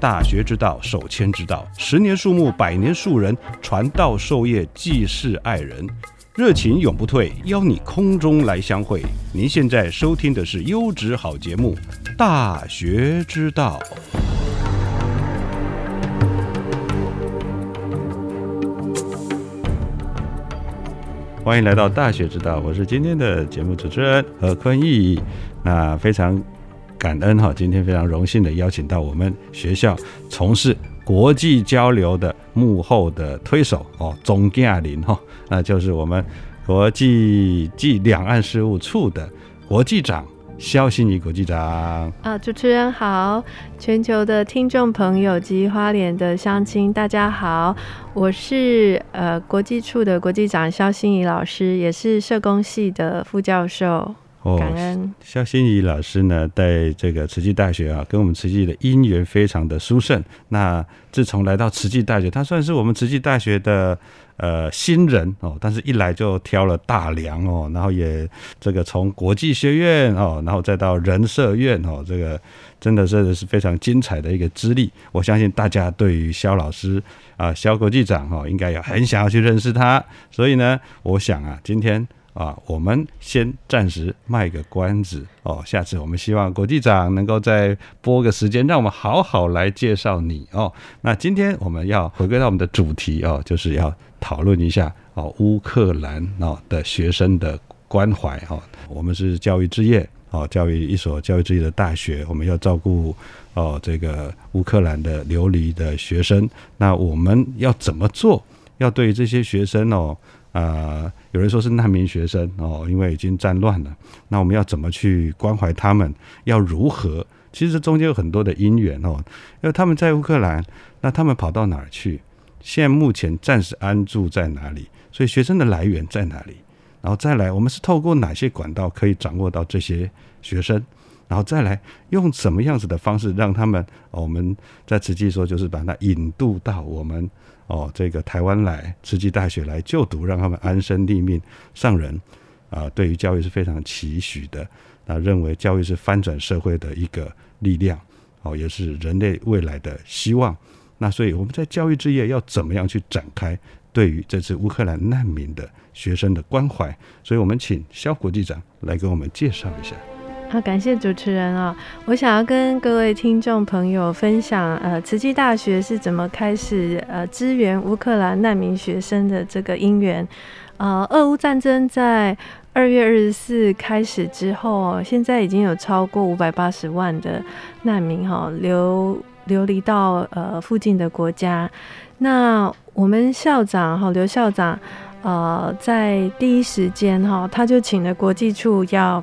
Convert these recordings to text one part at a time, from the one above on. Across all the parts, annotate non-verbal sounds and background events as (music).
大学之道，守谦之道。十年树木，百年树人，传道授业，济世爱人，热情永不退。邀你空中来相会。您现在收听的是优质好节目《大学之道》。欢迎来到《大学之道》，我是今天的节目主持人何坤义。那非常。感恩哈，今天非常荣幸的邀请到我们学校从事国际交流的幕后的推手哦，钟嘉林哈，那就是我们国际暨两岸事务处的国际长肖心怡国际长。啊，主持人好，全球的听众朋友及花莲的乡亲大家好，我是呃国际处的国际长肖心怡老师，也是社工系的副教授。感恩肖心怡老师呢，在这个慈济大学啊，跟我们慈济的姻缘非常的殊胜。那自从来到慈济大学，他算是我们慈济大学的呃新人哦，但是一来就挑了大梁哦，然后也这个从国际学院哦，然后再到人社院哦，这个真的是是非常精彩的一个资历。我相信大家对于肖老师啊，肖国际长哈，应该有很想要去认识他。所以呢，我想啊，今天。啊，我们先暂时卖个关子哦。下次我们希望国际长能够再拨个时间，让我们好好来介绍你哦。那今天我们要回归到我们的主题哦，就是要讨论一下哦乌克兰哦的学生的关怀哦。我们是教育之业哦，教育一所教育之业的大学，我们要照顾哦这个乌克兰的流离的学生。那我们要怎么做？要对这些学生哦。呃，有人说是难民学生哦，因为已经战乱了。那我们要怎么去关怀他们？要如何？其实中间有很多的因缘哦，因为他们在乌克兰，那他们跑到哪儿去？现在目前暂时安住在哪里？所以学生的来源在哪里？然后再来，我们是透过哪些管道可以掌握到这些学生？然后再来用什么样子的方式让他们？我们在实际说就是把它引渡到我们。哦，这个台湾来慈济大学来就读，让他们安身立命。上人啊，对于教育是非常期许的。那认为教育是翻转社会的一个力量，哦，也是人类未来的希望。那所以我们在教育之夜要怎么样去展开对于这次乌克兰难民的学生的关怀？所以我们请肖国际长来给我们介绍一下。好，感谢主持人啊！我想要跟各位听众朋友分享，呃，慈济大学是怎么开始呃支援乌克兰难民学生的这个因缘。呃，俄乌战争在二月二十四开始之后，现在已经有超过五百八十万的难民哈流流离到呃附近的国家。那我们校长哈刘校长呃在第一时间哈他就请了国际处要。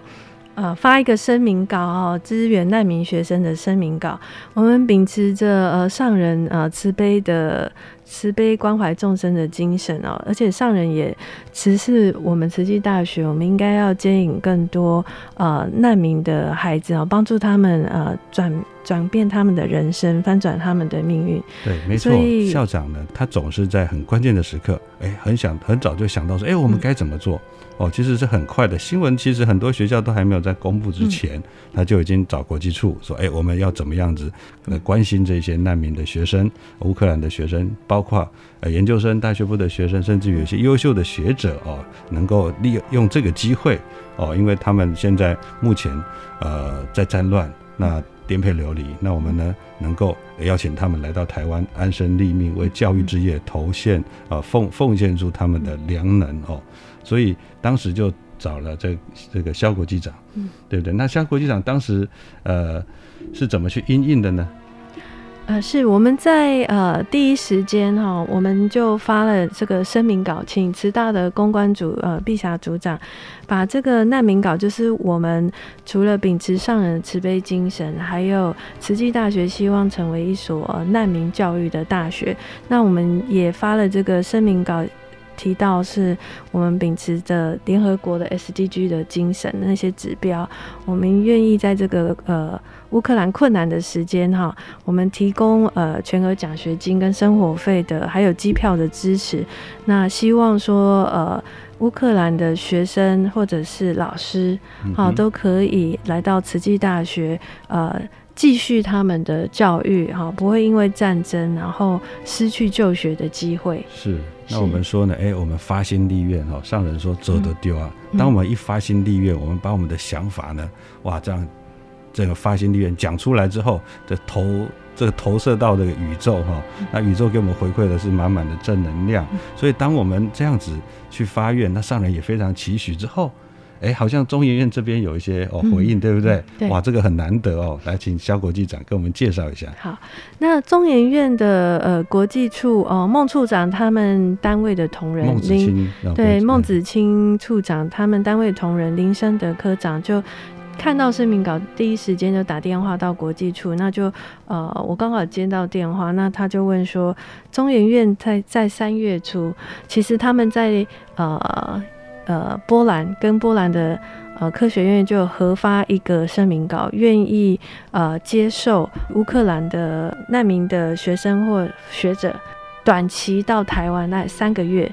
呃，发一个声明稿哦，支援难民学生的声明稿。我们秉持着呃上人呃慈悲的慈悲关怀众生的精神哦，而且上人也慈是我们慈济大学，我们应该要接引更多呃难民的孩子哦，帮助他们呃转转变他们的人生，翻转他们的命运。对，没错。校长呢，他总是在很关键的时刻，哎，很想很早就想到说，哎，我们该怎么做。哦，其实是很快的。新闻其实很多学校都还没有在公布之前，他就已经找国际处说：“哎，我们要怎么样子来关心这些难民的学生、乌克兰的学生，包括呃研究生、大学部的学生，甚至有些优秀的学者哦，能够利用这个机会哦，因为他们现在目前呃在战乱，那颠沛流离，那我们呢能够邀请他们来到台湾安身立命，为教育之业投献啊奉奉献出他们的良能哦，所以当时就找了这这个肖国机长，嗯，对不对？那肖国机长当时呃是怎么去应应的呢？呃，是我们在呃第一时间哈，我们就发了这个声明稿，请慈大的公关组呃碧霞组长把这个难民稿，就是我们除了秉持上人慈悲精神，还有慈济大学希望成为一所难民教育的大学，那我们也发了这个声明稿。提到是我们秉持着联合国的 SDG 的精神那些指标，我们愿意在这个呃乌克兰困难的时间哈，我们提供呃全额奖学金跟生活费的，还有机票的支持。那希望说呃乌克兰的学生或者是老师好都可以来到慈济大学呃。继续他们的教育哈，不会因为战争然后失去就学的机会。是，那我们说呢？哎，我们发心立愿哈，上人说走得丢啊。当我们一发心立愿，我们把我们的想法呢，哇，这样这个发心立愿讲出来之后，这投这个投射到这个宇宙哈，那宇宙给我们回馈的是满满的正能量。所以当我们这样子去发愿，那上人也非常期许之后。哎，好像中研院这边有一些哦回应，对不对？哇，这个很难得哦。来，请肖国际长给我们介绍一下。好，那中研院的呃国际处哦，孟处长他们单位的同仁孟子清对孟子清处长他们单位同仁林生德科长就看到声明稿，第一时间就打电话到国际处，那就呃我刚好接到电话，那他就问说，中研院在在三月初，其实他们在呃。呃，波兰跟波兰的呃科学院就合发一个声明稿，愿意呃接受乌克兰的难民的学生或学者短期到台湾那三个月。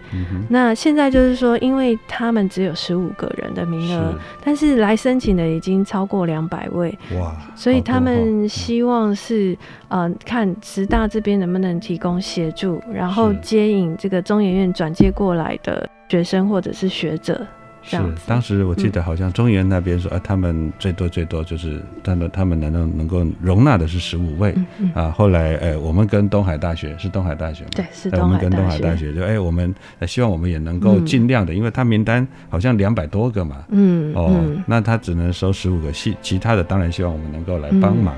那现在就是说，因为他们只有十五个人的名额，但是来申请的已经超过两百位。哇！所以他们希望是呃看师大这边能不能提供协助，然后接引这个中研院转接过来的。学生或者是学者，是当时我记得好像中原那边说，啊，他们最多最多就是他们他们能够能够容纳的是十五位啊。后来，呃，我们跟东海大学是东海大学。吗？对，是我们跟东海大学就，哎，我们希望我们也能够尽量的，因为他名单好像两百多个嘛，嗯，哦，那他只能收十五个，其其他的当然希望我们能够来帮忙，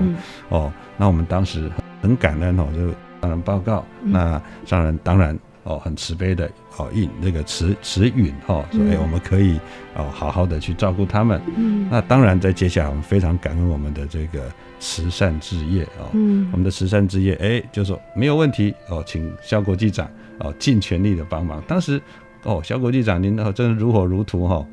哦，那我们当时很感恩哦，就上人报告，那上人当然。哦，很慈悲的哦，应那个慈慈允哈，说哎，我们可以哦，好好的去照顾他们。嗯，那当然，在接下来我们非常感恩我们的这个慈善置业哦，嗯，我们的慈善置业，哎，就说没有问题哦，请肖国际长哦，尽全力的帮忙。当时哦，肖国际长您哦，真的如火如荼哈。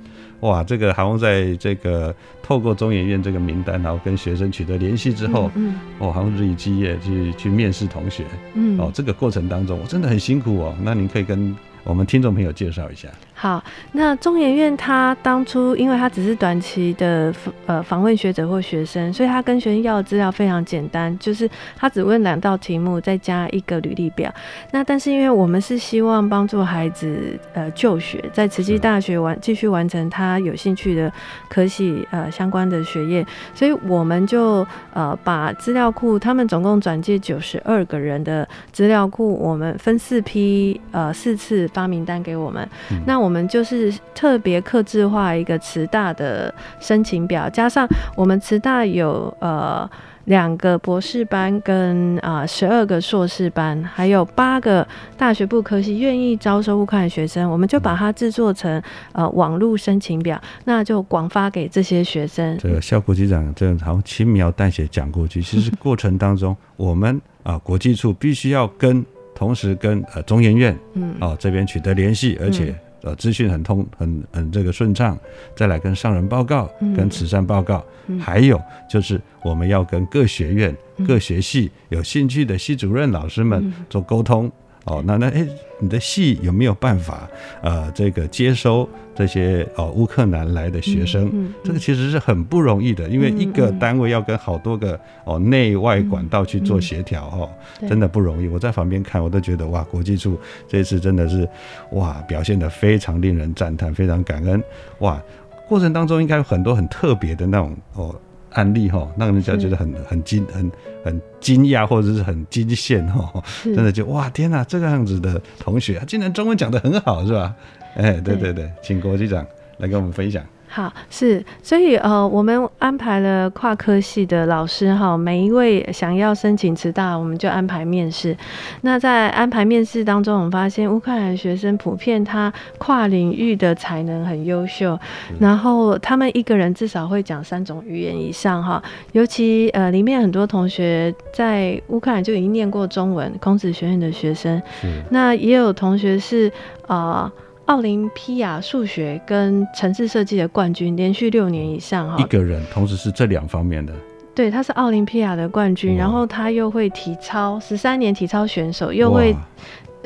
哇，这个韩红在这个透过中研院这个名单，然后跟学生取得联系之后，嗯，哦，韩红日以继夜去去面试同学，嗯，哦，这个过程当中我真的很辛苦哦。那您可以跟我们听众朋友介绍一下。好，那中研院他当初，因为他只是短期的呃访问学者或学生，所以他跟学生要的资料非常简单，就是他只问两道题目，再加一个履历表。那但是因为我们是希望帮助孩子呃就学，在慈济大学完继续完成他有兴趣的科系呃相关的学业，所以我们就呃把资料库，他们总共转介九十二个人的资料库，我们分四批呃四次发名单给我们，那我。们就是特别克制化一个慈大的申请表，加上我们慈大有呃两个博士班跟啊十二个硕士班，还有八个大学部科系愿意招收乌克兰学生，我们就把它制作成呃网络申请表，那就广发给这些学生。这个肖国机长这样好像轻描淡写讲过去，其实过程当中我们啊国际处必须要跟同时跟呃中研院嗯啊这边取得联系，而且。呃，资讯很通，很很这个顺畅，再来跟上人报告，跟慈善报告，还有就是我们要跟各学院、各学系有兴趣的系主任老师们做沟通。哦，那那哎，你的系有没有办法呃，这个接收这些哦乌克兰来的学生？这个其实是很不容易的，因为一个单位要跟好多个哦内外管道去做协调哦，真的不容易。我在旁边看，我都觉得哇，国际处这次真的是哇表现的非常令人赞叹，非常感恩哇。过程当中应该有很多很特别的那种哦案例哈，让人家觉得很很惊很很惊讶或者是很惊羡哈，真的就哇天哪，这个样子的同学竟然中文讲得很好是吧？哎，对对对，请郭局长来跟我们分享。好，是，所以呃，我们安排了跨科系的老师哈，每一位想要申请慈大，我们就安排面试。那在安排面试当中，我们发现乌克兰学生普遍他跨领域的才能很优秀，然后他们一个人至少会讲三种语言以上哈。尤其呃，里面很多同学在乌克兰就已经念过中文，孔子学院的学生，那也有同学是啊。奥林匹亚数学跟城市设计的冠军，连续六年以上哈。一个人同时是这两方面的。对，他是奥林匹亚的冠军，然后他又会体操，十三年体操选手，又会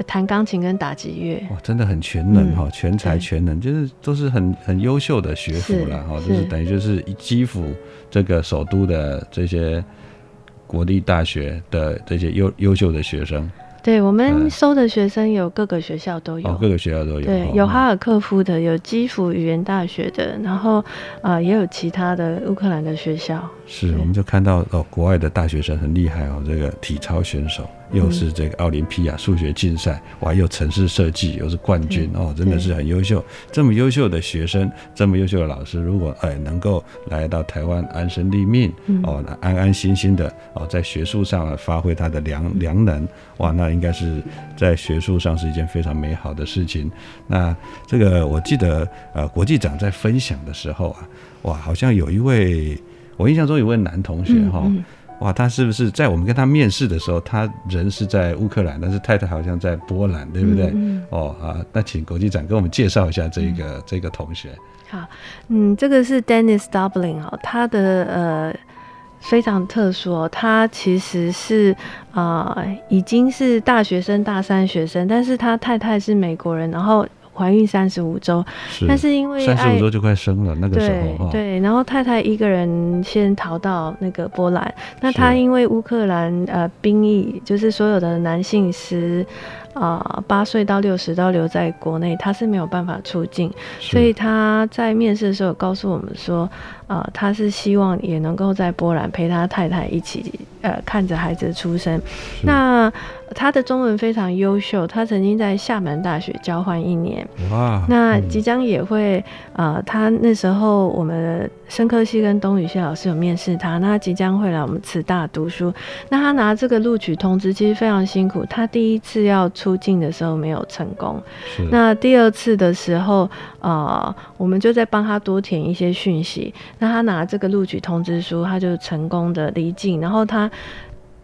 弹钢琴跟打击乐。哇，真的很全能哈，全才全能，就是都是很很优秀的学府了哈，就是等于就是基辅这个首都的这些国立大学的这些优优秀的学生。对我们收的学生有各个学校都有，各个学校都有。对，有哈尔科夫的，有基辅语言大学的，然后呃也有其他的乌克兰的学校。是，我们就看到哦，国外的大学生很厉害哦，这个体操选手。又是这个奥林匹亚数学竞赛，哇，又城市设计，又是冠军哦，真的是很优秀。这么优秀的学生，这么优秀的老师，如果哎能够来到台湾安身立命哦，安安心心的哦，在学术上发挥他的良良能，哇，那应该是在学术上是一件非常美好的事情。那这个我记得呃，国际长在分享的时候啊，哇，好像有一位我印象中有位男同学哈。哇，他是不是在我们跟他面试的时候，他人是在乌克兰，但是太太好像在波兰，对不对？哦啊，那请国际长跟我们介绍一下这个这个同学。好，嗯，这个是 Dennis Dublin 哦，他的呃非常特殊哦，他其实是啊已经是大学生大三学生，但是他太太是美国人，然后。怀孕三十五周，但是因为三十五周就快生了，那个时候对，然后太太一个人先逃到那个波兰，那她因为乌克兰呃兵役，就是所有的男性是。啊，八岁到六十都留在国内，他是没有办法出境，所以他在面试的时候告诉我们说，呃，他是希望也能够在波兰陪他太太一起，呃，看着孩子出生。那他的中文非常优秀，他曾经在厦门大学交换一年。哇！那即将也会，呃，他那时候我们生科系跟东语系老师有面试他，那他即将会来我们慈大读书。那他拿这个录取通知，其实非常辛苦，他第一次要。出境的时候没有成功，那第二次的时候，呃，我们就在帮他多填一些讯息。那他拿这个录取通知书，他就成功的离境，然后他。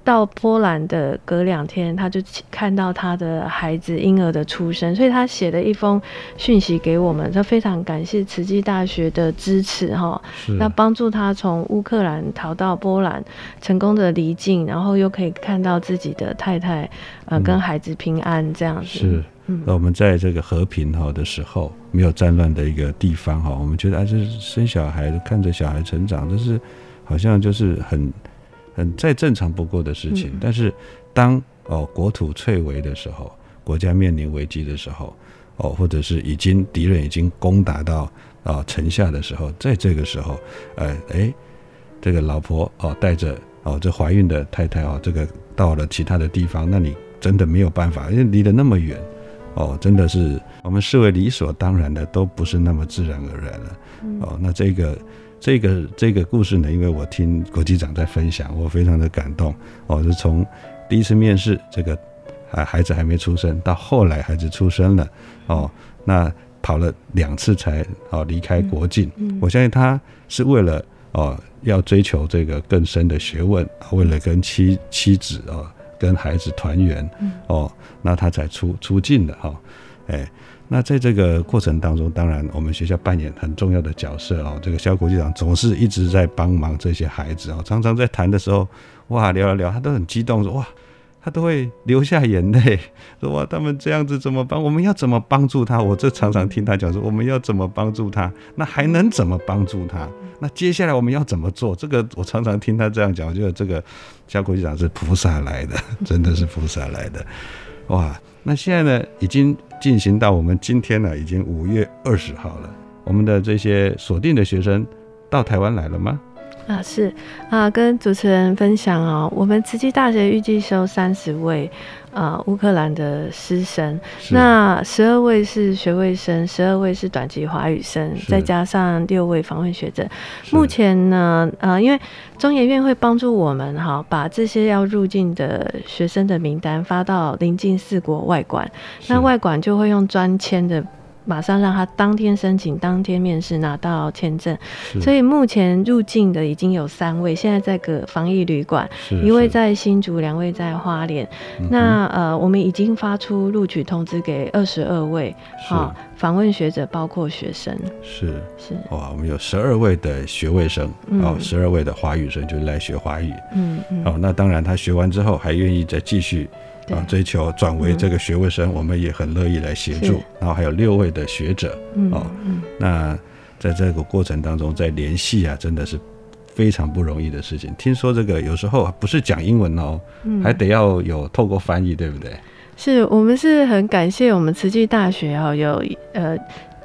到波兰的隔两天，他就看到他的孩子婴儿的出生，所以他写了一封讯息给我们，他非常感谢慈济大学的支持，哈，那帮助他从乌克兰逃到波兰，成功的离境，然后又可以看到自己的太太，呃，跟孩子平安这样子。是，那我们在这个和平哈的时候，没有战乱的一个地方哈，我们觉得啊，这生小孩，看着小孩成长，这是好像就是很。很再正常不过的事情，但是当哦国土脆危的时候，国家面临危机的时候，哦或者是已经敌人已经攻打到啊城下的时候，在这个时候，呃哎，这个老婆哦带着哦这怀孕的太太哦这个到了其他的地方，那你真的没有办法，因为离得那么远，哦真的是我们视为理所当然的，都不是那么自然而然了，哦那这个。这个这个故事呢，因为我听国际长在分享，我非常的感动。哦，是从第一次面试，这个啊孩子还没出生，到后来孩子出生了，哦，那跑了两次才哦离开国境。我相信他是为了哦要追求这个更深的学问，为了跟妻妻子哦跟孩子团圆，哦，那他才出出境的哈，哎。那在这个过程当中，当然我们学校扮演很重要的角色哦。这个肖国际长总是一直在帮忙这些孩子哦，常常在谈的时候，哇，聊聊聊，他都很激动，说哇，他都会流下眼泪，说哇，他们这样子怎么帮？我们要怎么帮助他？我这常常听他讲说，我们要怎么帮助他？那还能怎么帮助他？那接下来我们要怎么做？这个我常常听他这样讲，我觉得这个肖国际长是菩萨来的，真 (laughs) 的是菩萨来的，哇。那现在呢，已经进行到我们今天呢，已经五月二十号了。我们的这些锁定的学生到台湾来了吗？啊，是啊，跟主持人分享哦，我们慈济大学预计收三十位啊乌克兰的师生，那十二位是学位生，十二位是短期华语生，再加上六位访问学者。目前呢，呃，因为中研院会帮助我们哈，把这些要入境的学生的名单发到临近四国外馆，那外馆就会用专签的。马上让他当天申请，当天面试拿到签证。所以目前入境的已经有三位，现在在个防疫旅馆，一位在新竹，两位在花莲。那呃，我们已经发出录取通知给二十二位，好访问学者，包括学生。是是哇，我们有十二位的学位生，哦，十二位的华语生就是来学华语。嗯嗯。哦，那当然他学完之后还愿意再继续。啊，追求转为这个学位生，我们也很乐意来协助。然后还有六位的学者，哦，那在这个过程当中，在联系啊，真的是非常不容易的事情。听说这个有时候不是讲英文哦，还得要有透过翻译，对不对？是我们是很感谢我们慈济大学哦，有呃。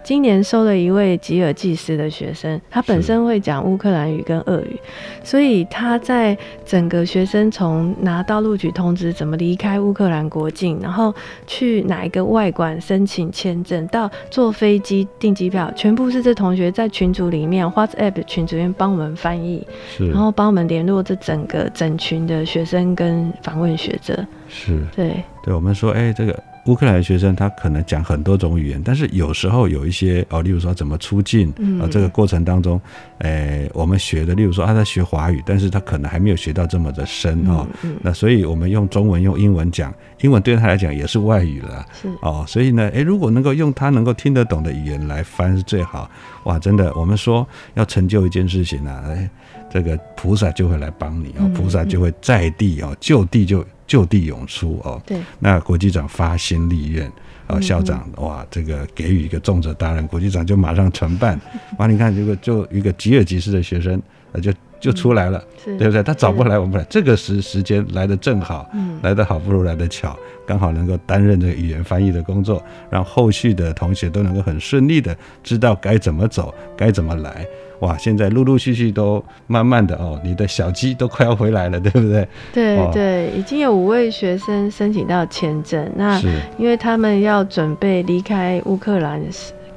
今年收了一位吉尔技师的学生，他本身会讲乌克兰语跟俄语，所以他在整个学生从拿到录取通知，怎么离开乌克兰国境，然后去哪一个外馆申请签证，到坐飞机订机票，全部是这同学在群组里面 WhatsApp 群组里面帮我们翻译，然后帮我们联络这整个整群的学生跟访问学者。是，对，对我们说，哎，这个。乌克兰学生他可能讲很多种语言，但是有时候有一些哦，例如说怎么出境啊，这个过程当中，诶，我们学的，例如说他在学华语，但是他可能还没有学到这么的深哦。那所以我们用中文用英文讲，英文对他来讲也是外语了。哦，所以呢，诶，如果能够用他能够听得懂的语言来翻是最好。哇，真的，我们说要成就一件事情呢，诶，这个菩萨就会来帮你哦，菩萨就会在地哦，就地就。就地涌出哦，对，那国际长发心立愿啊，校长哇，这个给予一个重责大任，国际长就马上承办。哇，你看如果就一个吉尔吉斯的学生，那就就出来了，对不对？他早不来，我们来，这个时时间来的正好，来的好不如来的巧，刚好能够担任这个语言翻译的工作，让后续的同学都能够很顺利的知道该怎么走，该怎么来。哇，现在陆陆续续都慢慢的哦，你的小鸡都快要回来了，对不对？对对，已经有五位学生申请到签证，那因为他们要准备离开乌克兰，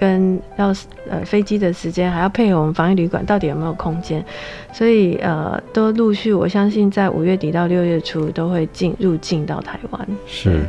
跟要呃飞机的时间，还要配合我们防疫旅馆到底有没有空间，所以呃都陆续，我相信在五月底到六月初都会进入境到台湾。是。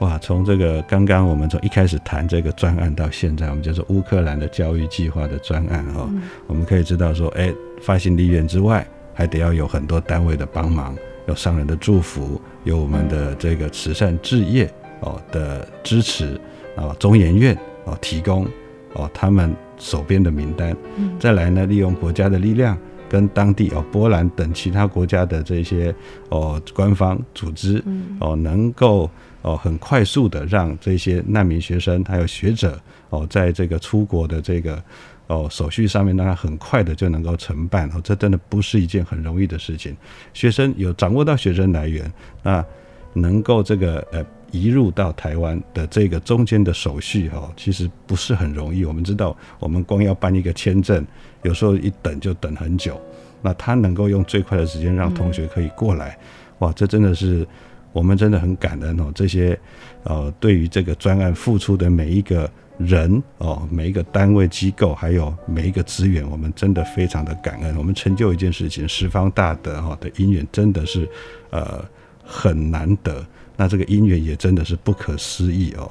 哇，从这个刚刚我们从一开始谈这个专案到现在，我们就是乌克兰的教育计划的专案哈，我们可以知道说，哎，发行利院之外，还得要有很多单位的帮忙，有商人的祝福，有我们的这个慈善置业哦的支持啊，中研院哦提供哦他们手边的名单，再来呢，利用国家的力量跟当地哦波兰等其他国家的这些哦官方组织哦能够。哦，很快速的让这些难民学生还有学者哦，在这个出国的这个哦手续上面，让他很快的就能够承办哦，这真的不是一件很容易的事情。学生有掌握到学生来源，那能够这个呃移入到台湾的这个中间的手续哈，其实不是很容易。我们知道，我们光要办一个签证，有时候一等就等很久。那他能够用最快的时间让同学可以过来，哇，这真的是。我们真的很感恩哦，这些，呃，对于这个专案付出的每一个人哦，每一个单位机构，还有每一个资源，我们真的非常的感恩。我们成就一件事情，十方大德哈的因缘真的是，呃，很难得。那这个因缘也真的是不可思议哦，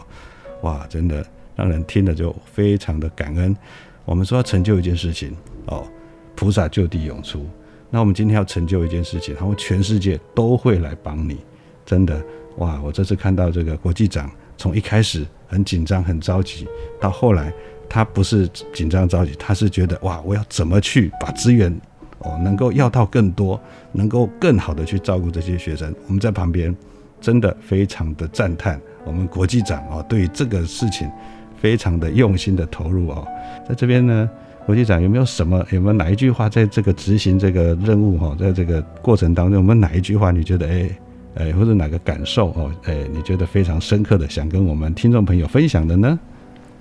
哇，真的让人听了就非常的感恩。我们说要成就一件事情哦，菩萨就地涌出。那我们今天要成就一件事情，然后全世界都会来帮你。真的哇！我这次看到这个国际长，从一开始很紧张、很着急，到后来他不是紧张着急，他是觉得哇，我要怎么去把资源哦能够要到更多，能够更好的去照顾这些学生。我们在旁边真的非常的赞叹我们国际长哦，对这个事情非常的用心的投入哦。在这边呢，国际长有没有什么有没有哪一句话在这个执行这个任务哈，在这个过程当中，有没有哪一句话你觉得哎？哎，或者哪个感受哦？哎，你觉得非常深刻的，想跟我们听众朋友分享的呢？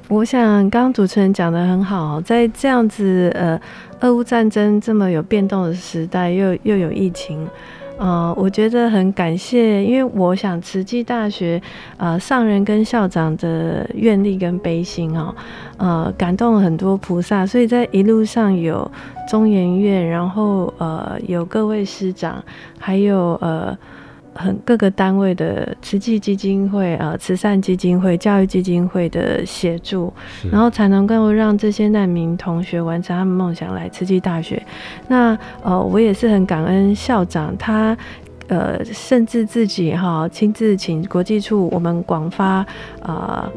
我想刚刚主持人讲的很好，在这样子呃，俄乌战争这么有变动的时代，又又有疫情。呃，我觉得很感谢，因为我想慈济大学呃上人跟校长的愿力跟悲心哦，呃感动了很多菩萨，所以在一路上有中研院，然后呃有各位师长，还有呃。很各个单位的慈济基金会、呃慈善基金会、教育基金会的协助，然后才能够让这些难民同学完成他们梦想来慈济大学。那呃，我也是很感恩校长，他呃甚至自己哈亲自请国际处我们广发啊。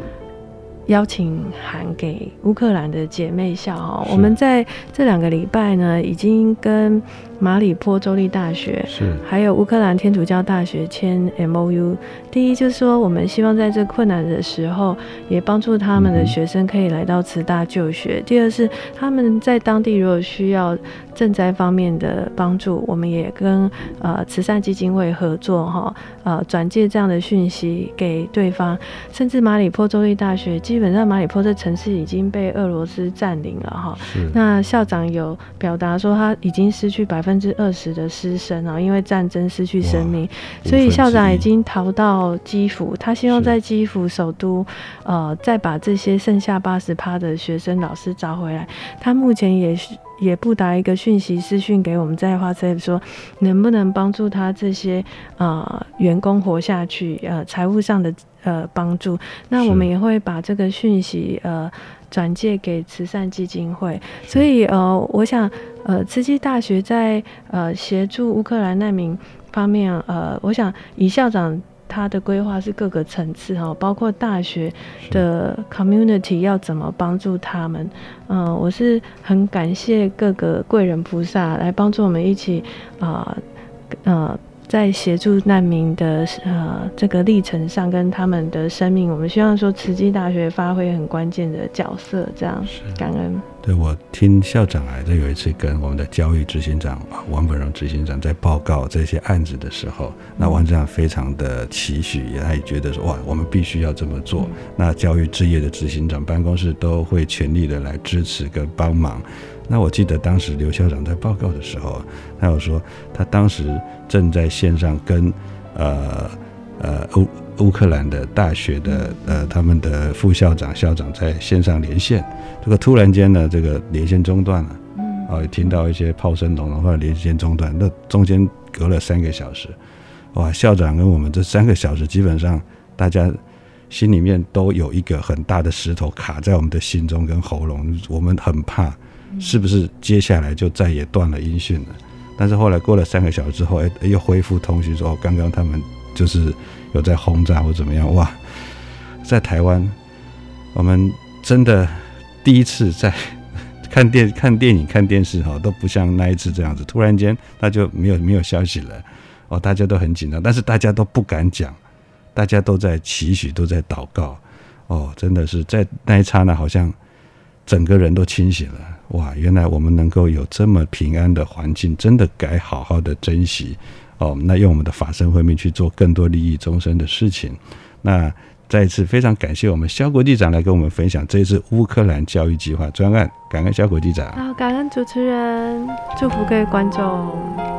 邀请函给乌克兰的姐妹校哈，我们在这两个礼拜呢，已经跟马里坡州立大学是还有乌克兰天主教大学签 M O U。第一就是说，我们希望在这困难的时候，也帮助他们的学生可以来到慈大就学。第二是他们在当地如果需要赈灾方面的帮助，我们也跟呃慈善基金会合作哈，呃转介这样的讯息给对方，甚至马里坡州立大学。基本上马里坡这城市已经被俄罗斯占领了哈。那校长有表达说他已经失去百分之二十的师生啊，因为战争失去生命，所以校长已经逃到基辅。他希望在基辅首都，呃，再把这些剩下八十趴的学生老师找回来。他目前也是也不打一个讯息私讯给我们在花车说，能不能帮助他这些呃员工活下去？呃，财务上的。呃，帮助。那我们也会把这个讯息呃转借给慈善基金会。所以呃，我想呃，慈济大学在呃协助乌克兰难民方面呃，我想以校长他的规划是各个层次哈，包括大学的 community 要怎么帮助他们。嗯，我是很感谢各个贵人菩萨来帮助我们一起啊呃。在协助难民的呃这个历程上，跟他们的生命，我们希望说慈济大学发挥很关键的角色，这样感恩。对我听校长来的有一次跟我们的教育执行长王本荣执行长在报告这些案子的时候，那王长非常的期许，也他也觉得说哇，我们必须要这么做。那教育置业的执行长办公室都会全力的来支持跟帮忙。那我记得当时刘校长在报告的时候，他有说他当时正在线上跟呃呃乌乌克兰的大学的呃他们的副校长校长在线上连线，这个突然间呢这个连线中断了，啊听到一些炮声隆隆，或者连线中断，那中间隔了三个小时，哇校长跟我们这三个小时基本上大家心里面都有一个很大的石头卡在我们的心中跟喉咙，我们很怕。是不是接下来就再也断了音讯了？但是后来过了三个小时之后，哎，又恢复通讯，说刚刚他们就是有在轰炸或怎么样？哇，在台湾，我们真的第一次在看电看电影、看电视哈，都不像那一次这样子，突然间那就没有没有消息了，哦，大家都很紧张，但是大家都不敢讲，大家都在期许，都在祷告，哦，真的是在那一刹那，好像整个人都清醒了。哇，原来我们能够有这么平安的环境，真的该好好的珍惜哦。那用我们的法身慧命去做更多利益众生的事情。那再一次非常感谢我们肖国际长来跟我们分享这一次乌克兰教育计划专案，感恩肖国际长。好，感恩主持人，祝福各位观众。